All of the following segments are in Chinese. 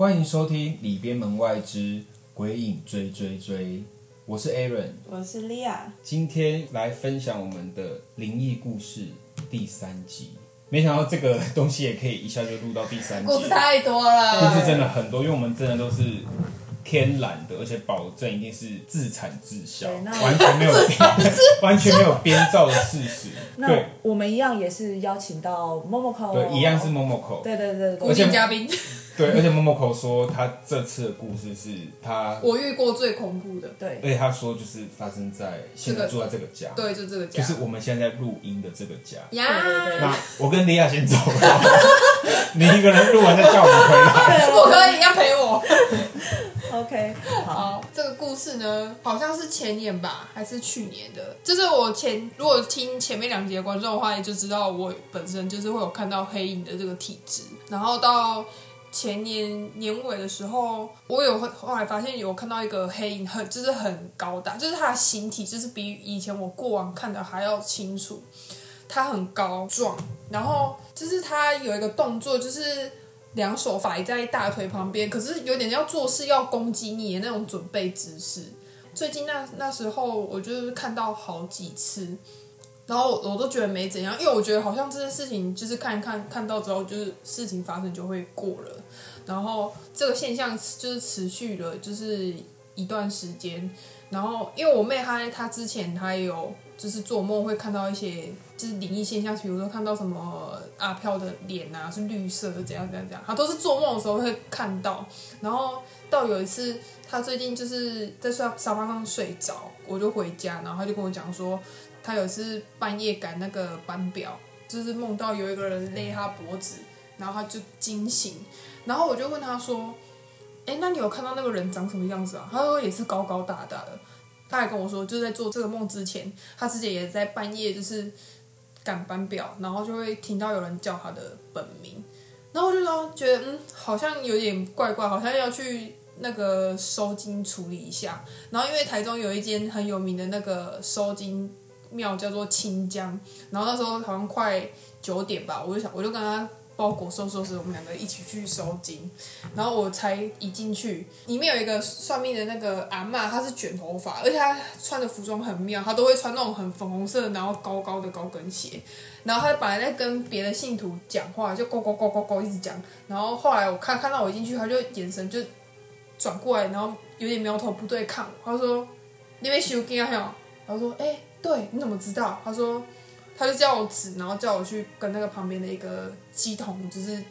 欢迎收听《里边门外之鬼影追追追》，我是 Aaron，我是 Lia，。今天来分享我们的灵异故事第三集。没想到这个东西也可以一下就录到第三集，故事太多了，故事真的很多，因为我们真的都是天然的，而且保证一定是自产自销，完全没有 完全没有编造的事实。那对我们一样也是邀请到 Momoko，对，一样是 Momoko。对对对固对，定嘉宾，对，而且 Momoko 说他这次的故事是他，我遇过最恐怖的，对而且他说就是发生在现在住在这个家，对，就这个家，就是我们现在在录音的这个家。呀，对对对那我跟莉亚先走了，你一个人录完再叫我们回来。不可以要陪我。OK，好，好，这个故事呢，好像是前年吧，还是去年的。就是我前如果听前面两集的观众的话，也就知道我本身就是会有看到黑影的这个体质。然后到前年年尾的时候，我有后来发现有看到一个黑影很，就是很高大，就是他的形体就是比以前我过往看的还要清楚。他很高壮，然后就是他有一个动作，就是两手摆在大腿旁边，可是有点要做事要攻击你的那种准备姿势。最近那那时候我就是看到好几次，然后我都觉得没怎样，因为我觉得好像这件事情就是看一看看到之后，就是事情发生就会过了，然后这个现象就是持续了就是一段时间，然后因为我妹她她之前她有就是做梦会看到一些就是灵异现象，比如说看到什么阿飘的脸啊是绿色的，怎样怎样怎样，她都是做梦的时候会看到。然后到有一次，她最近就是在沙沙发上睡着，我就回家，然后她就跟我讲说，他有次半夜赶那个班表，就是梦到有一个人勒他脖子，然后他就惊醒，然后我就问他说。哎，那你有看到那个人长什么样子啊？他说也是高高大大的。他还跟我说，就是在做这个梦之前，他之前也在半夜就是赶班表，然后就会听到有人叫他的本名，然后我就说觉得嗯，好像有点怪怪，好像要去那个收金处理一下。然后因为台中有一间很有名的那个收金庙叫做清江，然后那时候好像快九点吧，我就想我就跟他。包裹收收拾，我们两个一起去收金，然后我才一进去，里面有一个算命的那个阿嬷，她是卷头发，而且她穿的服装很妙，她都会穿那种很粉红色，然后高高的高跟鞋。然后她本来在跟别的信徒讲话，就咕咕咕咕咕一直讲。然后后来我看看到我进去，她就眼神就转过来，然后有点苗头不对看我，她说：“你被修金啊？”然后说：“哎、对，你怎么知道？”他说。他就叫我指，然后叫我去跟那个旁边的一个鸡桶，就是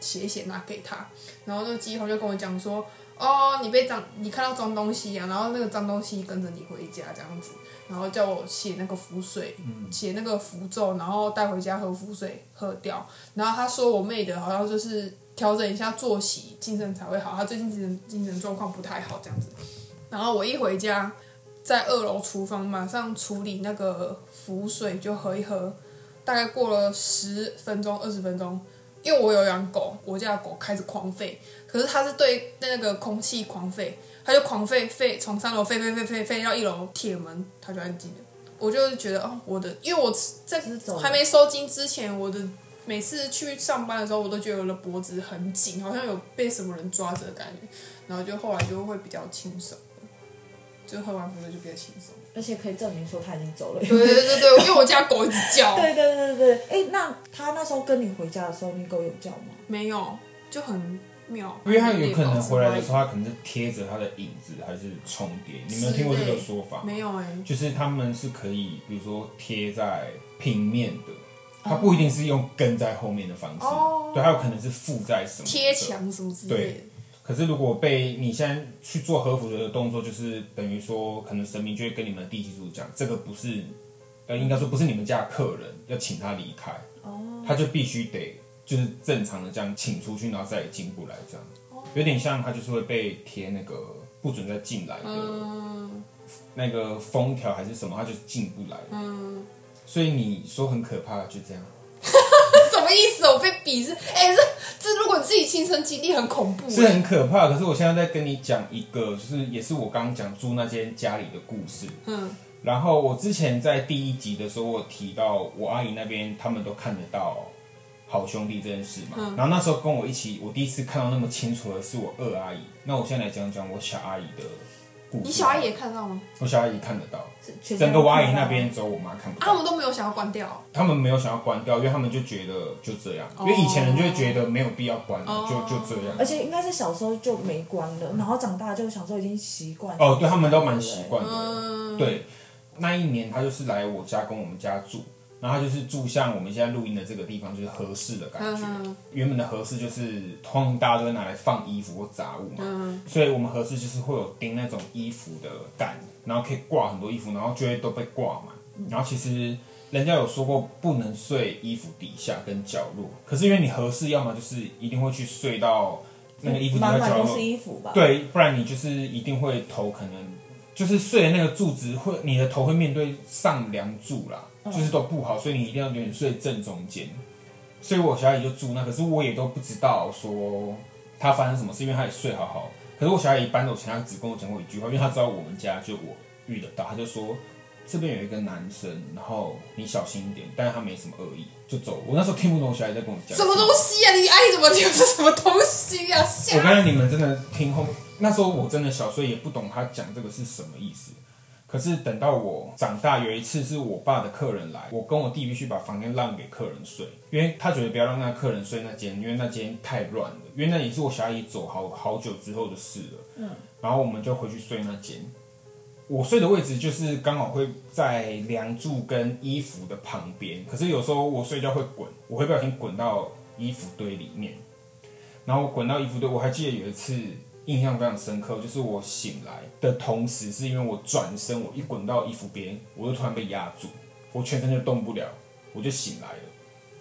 写一写拿给他。然后那个鸡桶就跟我讲说：“哦，你被脏，你看到脏东西啊，然后那个脏东西跟着你回家这样子。”然后叫我写那个符水，写那个符咒，然后带回家喝符水喝掉。然后他说我妹的好像就是调整一下作息，精神才会好。他最近精神精神状况不太好这样子。然后我一回家。在二楼厨房马上处理那个浮水，就喝一喝。大概过了十分钟、二十分钟，因为我有养狗，我家的狗开始狂吠，可是它是对那个空气狂吠，它就狂吠吠，从三楼吠吠吠吠吠到一楼铁门，它就安静了。我就觉得哦，我的，因为我在还没收金之前，我的每次去上班的时候，我都觉得我的脖子很紧，好像有被什么人抓着的感觉，然后就后来就会比较轻松。就喝完符水就比较轻松，而且可以证明说他已经走了。对对对对，因为我家狗一直叫。对对对对对，哎，那他那时候跟你回家的时候，你狗有叫吗？没有，就很妙。因为他有可能回来的时候，他可能是贴着他的影子，还是重叠。你们有听过这个说法？没有哎、就是他们是可以，比如说贴在平面的，它不一定是用跟在后面的方式，哦对，它有可能是附在什么贴。墙什么之类的对。可是如果被你现在去做和服的动作，就是等于说，可能神明就会跟你们地基主讲，这个不是，呃，应该说不是你们家的客人，要请他离开，哦，他就必须得就是正常的这样请出去，然后再也进不来，这样，有点像他就是会被贴那个不准再进来的嗯。那个封条还是什么，他就是进不来。嗯，所以你说很可怕，就这样。意思？我被鄙视？哎、这这如果你自己亲身经历，很恐怖、是很可怕。可是我现在在跟你讲一个，就是也是我刚刚讲住那间家里的故事。嗯然后我之前在第一集的时候，我提到我阿姨那边他们都看得到，好兄弟这件事嘛。嗯然后那时候跟我一起，我第一次看到那么清楚的是我二阿姨。那我现在来讲讲我小阿姨的故事。你小阿姨也看到吗？我小阿姨看得到，整个我阿姨那边只有我妈看不啊，他。们都没有想要关掉。他们没有想要关掉，因为他们就觉得就这样，哦因为以前人就会觉得没有必要关，哦就就这样而。且应该是小时候就没关了，然后长大就小时候已经习惯。哦，对他们都蛮习惯的。嗯，对，那一年他就是来我家跟我们家住，然后他就是住像我们现在录音的这个地方，就是合适的感觉。嗯原本的合适就是通常大家都会拿来放衣服或杂物嘛，嗯所以我们合适就是会有钉那种衣服的杆，然后可以挂很多衣服，然后就会都被挂满。然后其实人家有说过不能睡衣服底下跟角落，可是因为你合适，要么就是一定会去睡到那个衣服底下角落满满都是，衣服吧？，对，不然你就是一定会头可能就是睡的那个柱子会，你的头会面对上梁柱啦，嗯就是都不好，所以你一定要永远睡正中间。所以我小阿姨就住那，可是我也都不知道说她发生什么事，因为她也睡好好。可是我小阿姨搬走前，她只跟我讲过一句话，因为她知道我们家就我遇得到，她就说这边有一个男生，然后你小心一点，但是他没什么恶意，就走。我那时候听不懂我小阿姨在跟我讲什么东西啊？你阿姨怎么讲是什么东西啊？我吓刚才你们真的听后，那时候我真的小，所以也不懂他讲这个是什么意思。可是等到我长大，有一次是我爸的客人来，我跟我弟必须把房间让给客人睡，因为他觉得不要让那客人睡那间，因为那间太乱了。因为那也是我小阿姨走好好久之后的事了。嗯，然后我们就回去睡那间。我睡的位置就是刚好会在梁柱跟衣服的旁边，可是有时候我睡觉会滚，我会不小心滚到衣服堆里面。然后我滚到衣服堆，我还记得有一次印象非常深刻，就是我醒来的同时，是因为我转身，我一滚到衣服边，我就突然被压住，我全身就动不了，我就醒来了。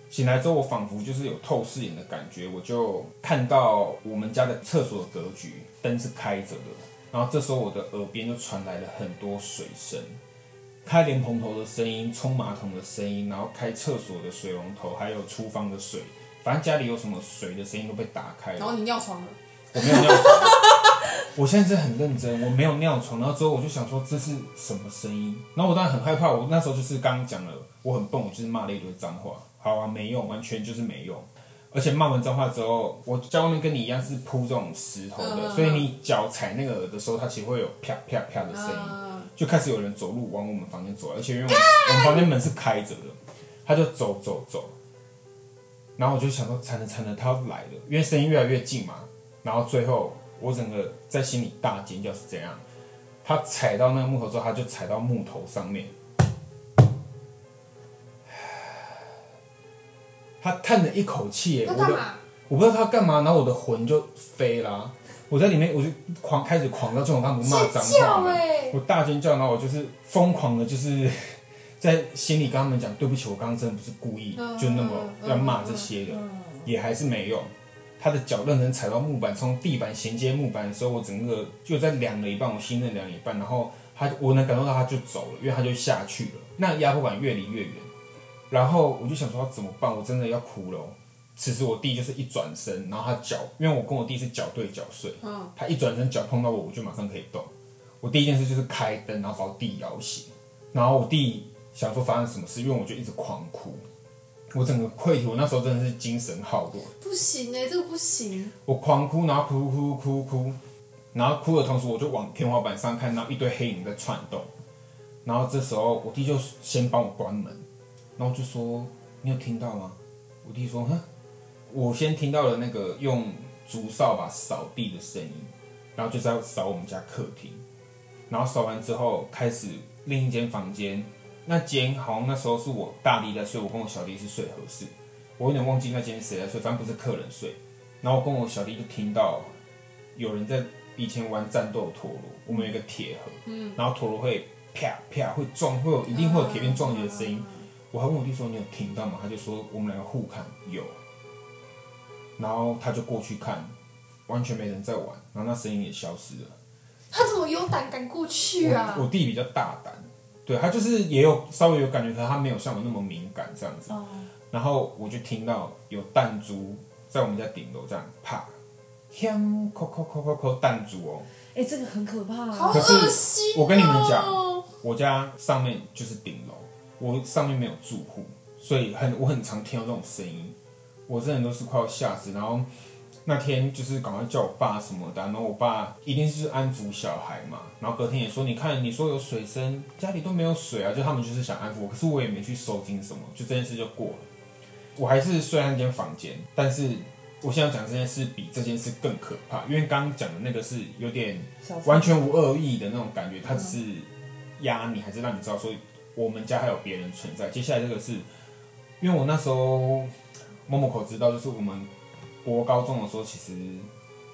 醒来之后，我仿佛就是有透视眼的感觉，我就看到我们家的厕所的格局，灯是开着的。然后这时候我的耳边就传来了很多水声，开莲蓬头的声音，冲马桶的声音，然后开厕所的水龙头，还有厨房的水，反正家里有什么水的声音都被打开了。然后你尿床了，我没有尿床，我现在真的很认真，我没有尿床。然后之后我就想说这是什么声音，然后我当然很害怕。我那时候就是刚刚讲了，我很笨，我就是骂了一堆脏话。好啊，没用，完全就是没用。而且骂完脏话之后，我在外面跟你一样是铺这种石头的，嗯所以你脚踩那个的时候，它其实会有啪啪啪的声音。嗯，就开始有人走路往我们房间走，而且因为我们我们房间门是开着的，他就走走走，然后我就想说惨了惨了，他要来了，因为声音越来越近嘛，然后最后我整个在心里大尖叫是怎样？他踩到那个木头之后，他就踩到木头上面，他叹了一口气耶，我的？我不知道他干嘛，然后我的魂就飞啦、我在里面我就狂开始狂到这种，他不骂脏话！我大尖叫，然后我就是疯狂的，就是在心里跟他们讲对不起，我刚刚真的不是故意，嗯就那么要骂这些的，也还是没用。他的脚认真踩到木板，从地板衔接木板的时候，我整个就在凉了一半，我心在凉了一半，然后他我能感受到他就走了，因为他就下去了，那压迫感越离越远，然后我就想说怎么办，我真的要哭了哦、此时我弟就是一转身，然后他脚，因为我跟我弟是脚对脚睡，嗯。他一转身脚碰到我，我就马上可以动。我第一件事就是开灯，然后把我弟摇醒，然后我弟想说发生什么事，因为我就一直狂哭，我整个溃体，我那时候真的是精神耗弱，不行哎，这个不行。我狂哭，然后哭哭哭哭，然后哭的同时我就往天花板上看到一堆黑影在窜动，然后这时候我弟就先帮我关门，然后就说你有听到吗？我弟说哼，我先听到了那个用竹扫把扫地的声音，然后就在扫我们家客厅，然后扫完之后开始另一间房间，那间好像那时候是我大弟在睡，我跟我小弟是睡合适，我有点忘记那间谁在睡，反正不是客人睡。然后我跟我小弟就听到有人在以前玩战斗陀螺，我们有一个铁盒，嗯，然后陀螺会啪啪会撞，会有一定会有铁片撞击的声音。我还问我弟说你有听到吗？他就说我们两个互看有，然后他就过去看，完全没人在玩，然后那声音也消失了。他怎么有胆敢过去啊我？我弟比较大胆，对他就是也有稍微有感觉，可是他没有像我那么敏感这样子。哦，然后我就听到有弹珠在我们家顶楼这样啪，天，扣扣扣扣扣弹珠哦。哎，这个很可怕啊。好可是恶心、哦！我跟你们讲我家上面就是顶楼，我上面没有住户，所以很我很常听到这种声音。我真的都是快要吓死，然后那天就是赶快叫我爸什么的，然后我爸一定是安抚小孩嘛，然后隔天也说，你看你说有水声，家里都没有水啊，就他们就是想安抚我，可是我也没去收金什么，就这件事就过了。我还是睡那间房间，但是我现在讲这件事比这件事更可怕，因为刚刚讲的那个是有点完全无恶意的那种感觉，他只是压你，还是让你知道说我们家还有别人存在。接下来这个是，因为我那时候默默口知道，就是我们国高中的时候，其实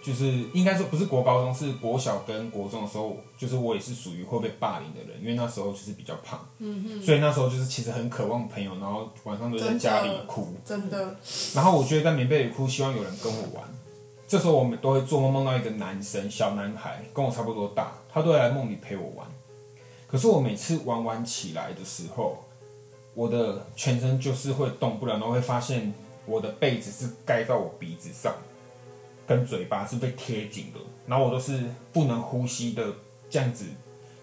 就是应该说不是国高中，是国小跟国中的时候，就是我也是属于会被霸凌的人，因为那时候就是比较胖，嗯所以那时候就是其实很渴望朋友，然后晚上都在家里哭，真的，然后我觉得在棉被里哭，希望有人跟我玩。这时候我们都会做梦，梦到一个男生，小男孩，跟我差不多大，他都会来梦里陪我玩。可是我每次玩玩起来的时候，我的全身就是会动不了，然后会发现我的被子是盖到我鼻子上，跟嘴巴是被贴紧的，然后我都是不能呼吸的这样子，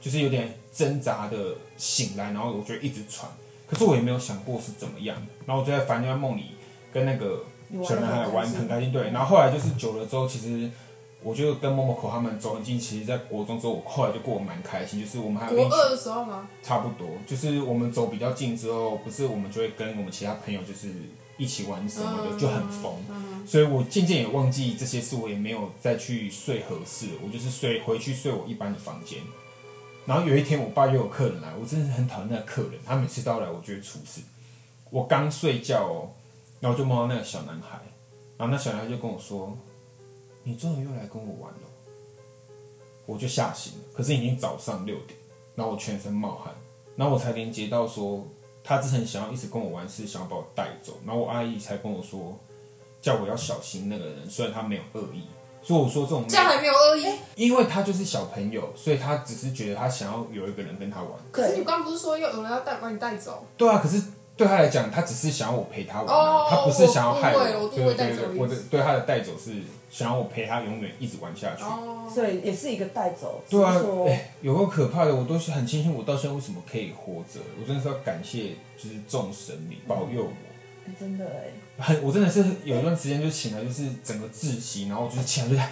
就是有点挣扎的醒来，然后我就一直喘。可是我也没有想过是怎么样，然后我就在反正在梦里跟那个小男孩玩很开心，对。然后后来就是久了之后，其实我就跟默默口他们走很近。其实，在国中之后，我后来就过得蛮开心，就是我们还有国二的时候吗？差不多，就是我们走比较近之后，不是我们就会跟我们其他朋友就是一起玩什么的，嗯就很疯。所以我渐渐也忘记这些事，我也没有再去睡合适，我就是睡回去睡我一般的房间。然后有一天，我爸又有客人来，我真的是很讨厌那个客人，他每次到来，我就会出事。我刚睡觉哦，然后就梦到那个小男孩，然后那小男孩就跟我说：“你终于又来跟我玩了。”我就吓醒了，可是已经早上六点，然后我全身冒汗，然后我才连接到说，他之前想要一直跟我玩，是想要把我带走，然后我阿姨才跟我说，叫我要小心那个人，虽然他没有恶意，所以我说这种这样还没有恶意。因为他就是小朋友，所以他只是觉得他想要有一个人跟他玩。可是你刚不是说要有人要带把你带走？对啊，可是对他来讲，他只是想要我陪他玩、啊，哦他不是想要害我对对对我的对他的带走是想要我陪他永远一直玩下去。哦，所以也是一个带走，对啊哎、有够可怕的，我都是很庆幸我到现在为什么可以活着，我真的是要感谢就是众神明保佑我。哎真的哎，很，我真的是有一段时间就醒来就是整个窒息，然后就是起来就在，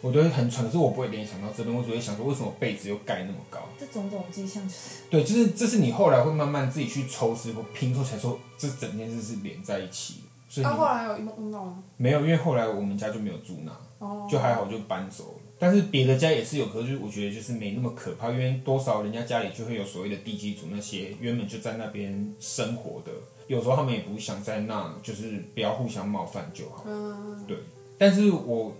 我都会很喘，可是我不会联想到这边，我只会想说为什么被子又盖那么高。这种种迹象就是对，就是这是你后来会慢慢自己去抽丝或拼凑起来说，这整件事是连在一起的。所以那你后来有梦梦到吗？没有，因为后来我们家就没有住那，哦，就还好就搬走了。但是别的家也是有，可是我觉得就是没那么可怕，因为多少人家家里就会有所谓的地基主那些原本就在那边生活的，有时候他们也不想在那，就是不要互相冒犯就好。嗯，对，但是我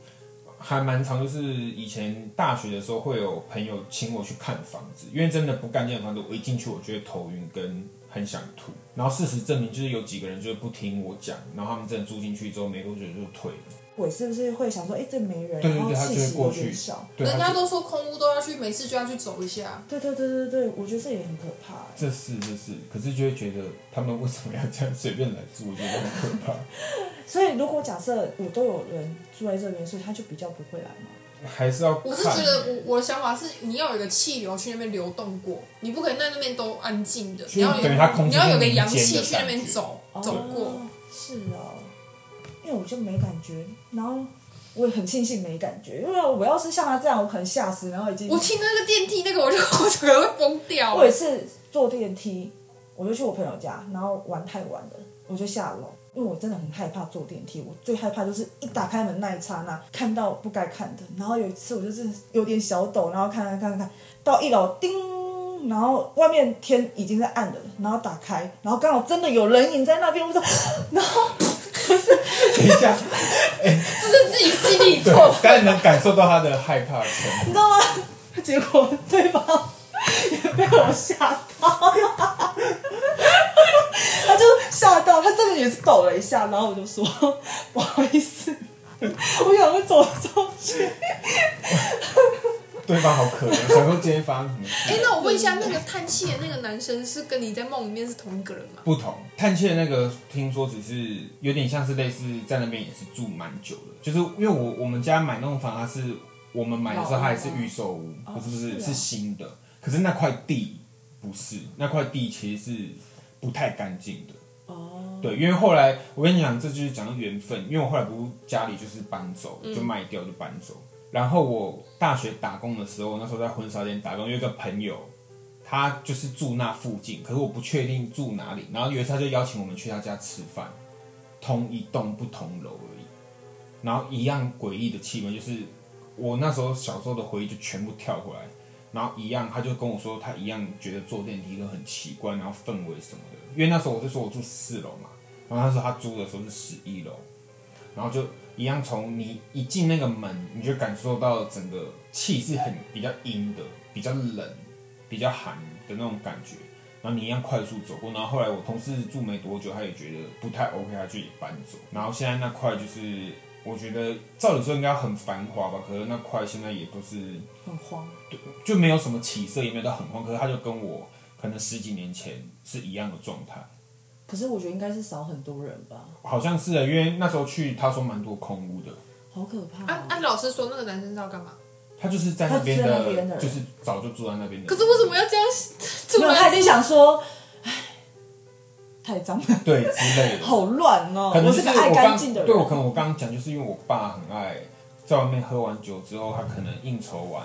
还蛮常，就是以前大学的时候会有朋友请我去看房子，因为真的不干净的房子，我一进去我就会头晕跟很想吐。然后事实证明，就是有几个人就是不听我讲，然后他们真的住进去之后没多久就退了。鬼是不是会想说，哎，这没人，对对对然后气息有他就会过去点少。对，人家都说空屋都要去，每次就要去走一下。对对对对对，我觉得这也很可怕哎。这是这是，可是就会觉得他们为什么要这样随便来住，我觉得很可怕。所以如果假设我都有人住在这边，所以他就比较不会来嘛。还是要看。我是觉得我我的想法是，你要有一个气流去那边流动过，你不可能在那边都安静的，你要有你要有个阳气去那边走走过。哦，是哦，因为我就没感觉，然后我也很庆幸没感觉，因为我要是像他这样，我可能吓死，然后已经我听那个电梯那个，我就我整个会疯掉。我也是坐电梯，我就去我朋友家，然后玩太晚了，我就下楼，因为我真的很害怕坐电梯。我最害怕就是一打开门那一刹那，看到不该看的。然后有一次我就是有点小抖，然后看看看看，到一楼叮，然后外面天已经在暗了，然后打开，然后刚好真的有人影在那边，我说，然后等一下，这是自己心里对做，但能感受到他的害怕。你知道吗？结果对方也被我吓到，他就吓到，他真的也是抖了一下，然后我就说 不好意思，我想会走出去。对方好可怜，想说今天发生什么事？哎、那我问一下，那个叹气的那个男生是跟你在梦里面是同一个人吗？不同，叹气的那个听说只是有点像是类似在那边也是住蛮久的，就是因为我我们家买那栋房，它是我们买的时候它还是预售屋，哦不是不是是啊是新的，可是那块地不是，那块地其实是不太干净的。哦，对，因为后来我跟你讲，这就是讲到缘分。因为我后来不是家里就是搬走，就卖掉就搬走。然后我大学打工的时候，那时候在婚纱店打工，有一个朋友，他就是住那附近，可是我不确定住哪里。然后有一次他就邀请我们去他家吃饭，同一栋不同楼而已，然后一样诡异的气氛，就是我那时候小时候的回忆就全部跳回来。然后一样，他就跟我说，他一样觉得坐电梯都很奇怪，然后氛围什么的。因为那时候我就说我住四楼嘛，然后他说他租的时候是十一楼，然后就一样从你一进那个门，你就感受到整个气是很比较阴的，比较冷，比较寒的那种感觉。然后你一样快速走过，然后后来我同事住没多久，他也觉得不太 OK，他就也搬走。然后现在那块就是。我觉得照理说应该很繁华吧，可是那块现在也都是很荒，对，就没有什么起色，也没有到很荒。可是他就跟我可能十几年前是一样的状态。可是我觉得应该是少很多人吧，好像是的，因为那时候去，他说蛮多空屋的。好可怕、哦。按按老师说，那个男生是要干嘛？他就是在那边的，的就是早就住在那边的。可是为什么要这样 住没有，他一定想说，唉，太脏了，对之类的。好乱哦。可能就是我是个爱干净的人，对我可能我刚刚讲，就是因为我爸很爱在外面喝完酒之后，他可能应酬完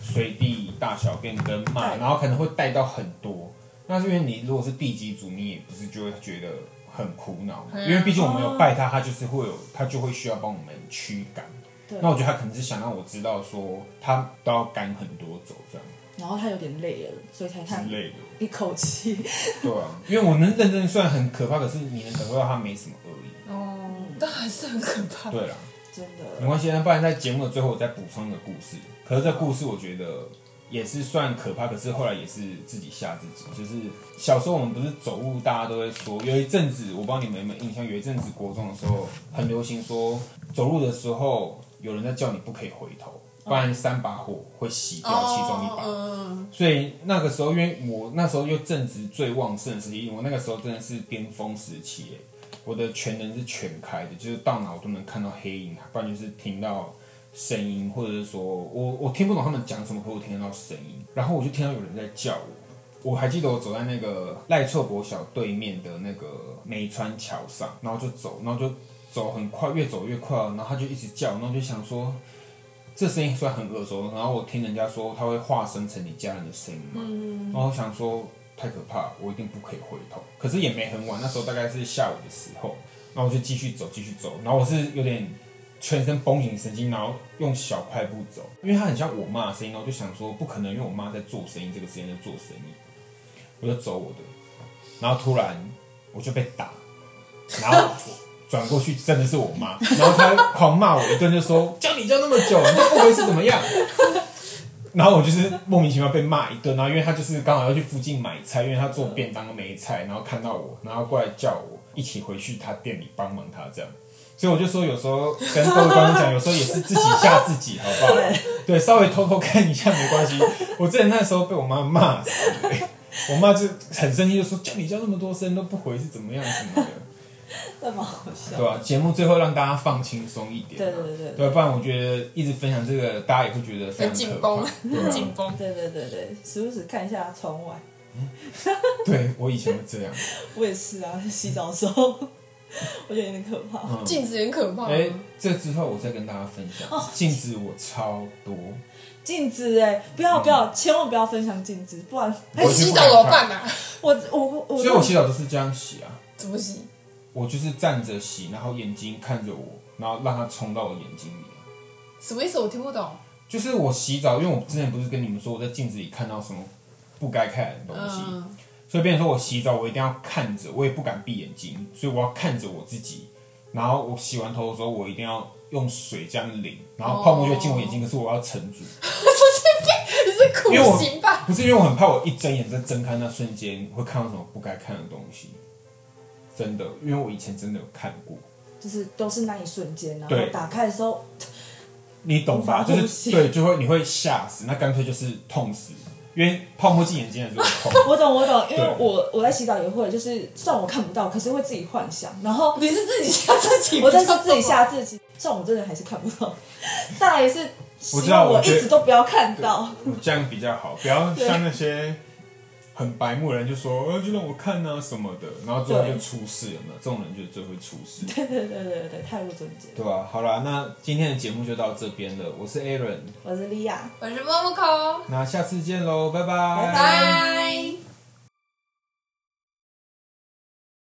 随地大小便跟骂，对然后可能会带到很多。那是因为你如果是地基主，你也不是就会觉得很苦恼因为毕竟我们有拜他，他就是会有他就会需要帮我们驱赶。对那我觉得他可能是想让我知道说他都要赶很多走这样然后他有点累了，所以才叹之类的。一口气。对啊，因为我能认真虽然很可怕，可是你能感受到他没什么恶意。哦，但还是很可怕。对啦。真的没的，关系，那不然在节目的最后我再补充一个故事。可是这故事我觉得也是算可怕，可是后来也是自己吓自己。就是小时候我们不是走路，大家都会说，有一阵子我不知道你们有没有印象，有一阵子国中的时候很流行说，走路的时候有人在叫你不可以回头，不然三把火会洗掉其中一把。嗯，所以那个时候，因为我那时候又正值最旺盛的时期，我那个时候真的是巅峰时期耶，我的全能是全开的，就是到哪我都能看到黑影，不然就是听到声音，或者是说我我听不懂他们讲什么，可我听得到声音，然后我就听到有人在叫我。我还记得我走在那个赖厝国小对面的那个梅川桥上，然后就走，然后就走很快，越走越快，然后他就一直叫，然后就想说，这声音虽然很耳熟，然后我听人家说他会化身成你家人的声音嘛，然后我想说太可怕，我一定不可以回头。可是也没很晚，那时候大概是下午的时候，然后我就继续走，继续走，然后我是有点全身绷紧神经，然后用小快步走，因为它很像我妈的声音，然后我就想说不可能，因为我妈在做生意，这个时间在做生意，我就走我的，然后突然我就被打，然后我转过去真的是我妈，然后她狂骂我一顿，就说叫你叫那么久，你都不回是怎么样？然后我就是莫名其妙被骂一顿，然后因为她就是刚好要去附近买菜，因为她做便当没菜，然后看到我，然后过来叫我一起回去她店里帮忙她这样，所以我就说有时候跟各位观众讲，有时候也是自己吓自己，好不好？对，稍微偷偷看一下没关系。我之前那时候被我妈骂死、欸我妈就很生气，就说叫你叫那么多声都不回是怎么样什么的，这蛮好笑。对吧、节目最后让大家放轻松一点，对对对对对，不然我觉得一直分享这个，大家也会觉得非常很紧绷，很 紧绷。对对对对，时不时看一下窗外。对我以前会这样。我也是啊，洗澡的时候，我觉得有点可怕。嗯镜子很可怕。哎、这之后我再跟大家分享，哦镜子我超多，镜子哎，不要不要，千万不要分享镜子，不然哎，洗澡怎么办啊？我我我所以我洗澡都是这样洗啊，怎么洗？我就是站着洗，然后眼睛看着我，然后让它冲到我眼睛里。什么意思？我听不懂。就是我洗澡，因为我之前不是跟你们说我在镜子里看到什么不该看的东西，嗯，所以变成说我洗澡我一定要看着，我也不敢闭眼睛，所以我要看着我自己。然后我洗完头的时候，我一定要用水这样淋，然后泡沫就会进我眼睛，可是我要沉住。你是苦因为我行吧？不是因为我很怕我一睁眼在睁开那瞬间会看到什么不该看的东西，真的，因为我以前真的有看过，就是都是那一瞬间，然后对打开的时候，你懂吧？无法呼吸就是对，就会你会吓死，那干脆就是痛死，因为泡沫进眼睛的时候 痛。我懂我懂，因为对我我在洗澡也会，就是虽然我看不到，可是会自己幻想，然后你是自己吓自己，我真是自己吓自己，虽然我真的还是看不到，但也是我知希望我道我觉得一直都不要看到。这样比较好，不要像那些很白目的人就说，呃，就让我看啊什么的，然后最后就出事，有没有？这种人就最会出事。对对对对对，太不正经。对啊，好啦，那今天的节目就到这边了。我是 Aaron，我是莉亚。我是莫莫口，那下次见喽，拜拜。拜拜拜。